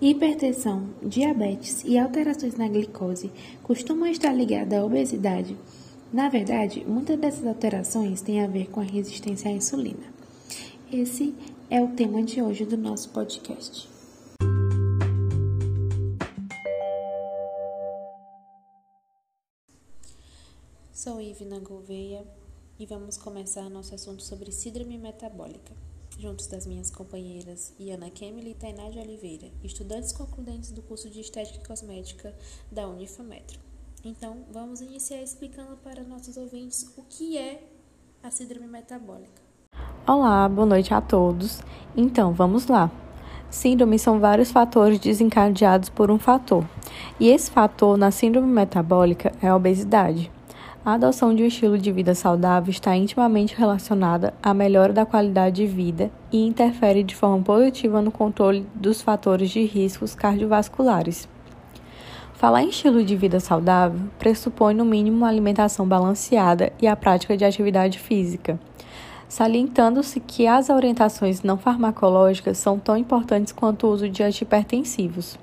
Hipertensão, diabetes e alterações na glicose costumam estar ligadas à obesidade. Na verdade, muitas dessas alterações têm a ver com a resistência à insulina. Esse é o tema de hoje do nosso podcast. Sou Ivna Gouveia e vamos começar nosso assunto sobre síndrome metabólica juntos das minhas companheiras Iana Kemily e Tainá de Oliveira, estudantes concludentes do curso de Estética e Cosmética da Unifametro. Então, vamos iniciar explicando para nossos ouvintes o que é a síndrome metabólica. Olá, boa noite a todos. Então, vamos lá. Síndrome são vários fatores desencadeados por um fator, e esse fator na síndrome metabólica é a obesidade. A adoção de um estilo de vida saudável está intimamente relacionada à melhora da qualidade de vida e interfere de forma positiva no controle dos fatores de riscos cardiovasculares. Falar em estilo de vida saudável pressupõe, no mínimo, uma alimentação balanceada e a prática de atividade física, salientando-se que as orientações não farmacológicas são tão importantes quanto o uso de antihipertensivos.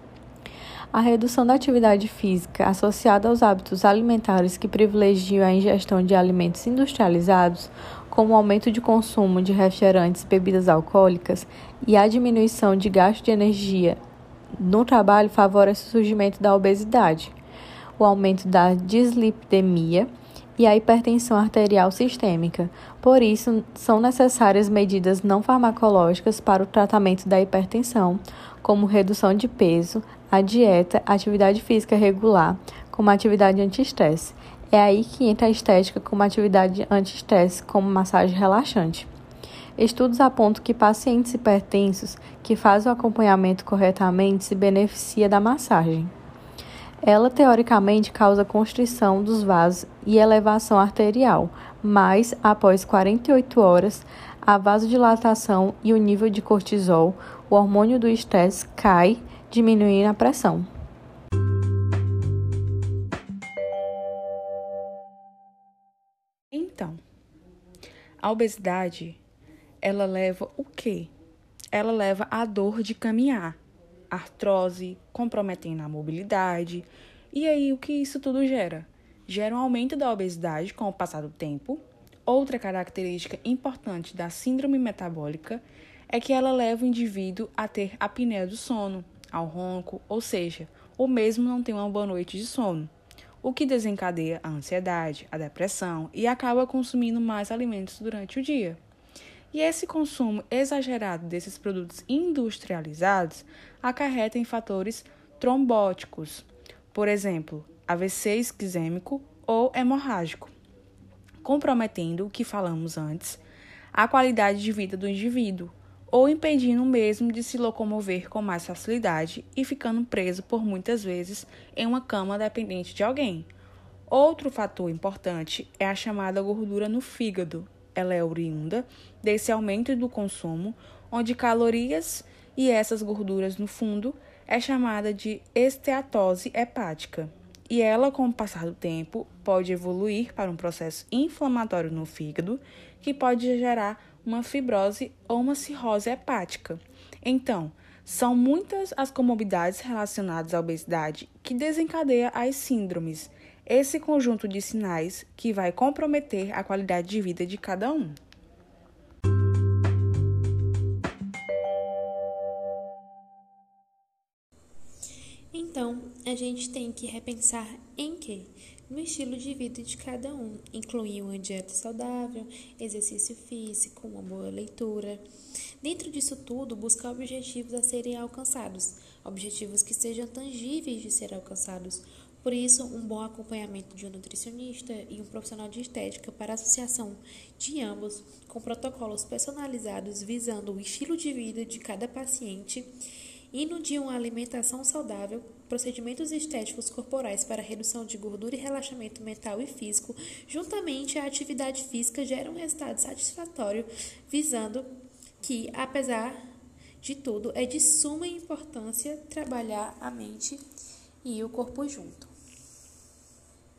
A redução da atividade física associada aos hábitos alimentares que privilegiam a ingestão de alimentos industrializados, como o aumento de consumo de refrigerantes e bebidas alcoólicas e a diminuição de gasto de energia no trabalho favorece o surgimento da obesidade, o aumento da dislipidemia e a hipertensão arterial sistêmica. Por isso, são necessárias medidas não farmacológicas para o tratamento da hipertensão, como redução de peso, a dieta, a atividade física regular, como atividade anti-estresse. É aí que entra a estética como atividade anti-estresse, como massagem relaxante. Estudos apontam que pacientes hipertensos que fazem o acompanhamento corretamente se beneficia da massagem. Ela teoricamente causa constrição dos vasos e elevação arterial, mas após 48 horas, a vasodilatação e o nível de cortisol, o hormônio do estresse, cai diminuir a pressão. Então, a obesidade, ela leva o quê? Ela leva a dor de caminhar, artrose, comprometendo a mobilidade. E aí, o que isso tudo gera? Gera um aumento da obesidade com o passar do tempo. Outra característica importante da síndrome metabólica é que ela leva o indivíduo a ter apneia do sono, ao ronco, ou seja, o mesmo não tem uma boa noite de sono, o que desencadeia a ansiedade, a depressão e acaba consumindo mais alimentos durante o dia. E esse consumo exagerado desses produtos industrializados acarreta em fatores trombóticos, por exemplo, AVC isquisêmico ou hemorrágico, comprometendo o que falamos antes, a qualidade de vida do indivíduo, ou impedindo mesmo de se locomover com mais facilidade e ficando preso por muitas vezes em uma cama dependente de alguém. Outro fator importante é a chamada gordura no fígado. Ela é oriunda desse aumento do consumo, onde calorias e essas gorduras no fundo é chamada de esteatose hepática. E ela, com o passar do tempo, pode evoluir para um processo inflamatório no fígado, que pode gerar uma fibrose ou uma cirrose hepática. Então, são muitas as comorbidades relacionadas à obesidade que desencadeia as síndromes. Esse conjunto de sinais que vai comprometer a qualidade de vida de cada um. Então, a gente tem que repensar em quê? no estilo de vida de cada um, incluindo uma dieta saudável, exercício físico, uma boa leitura. Dentro disso tudo, buscar objetivos a serem alcançados, objetivos que sejam tangíveis de serem alcançados. Por isso, um bom acompanhamento de um nutricionista e um profissional de estética para associação de ambos, com protocolos personalizados visando o estilo de vida de cada paciente Indo de uma alimentação saudável, procedimentos estéticos corporais para redução de gordura e relaxamento mental e físico, juntamente à atividade física, geram um resultado satisfatório, visando que, apesar de tudo, é de suma importância trabalhar a mente e o corpo junto.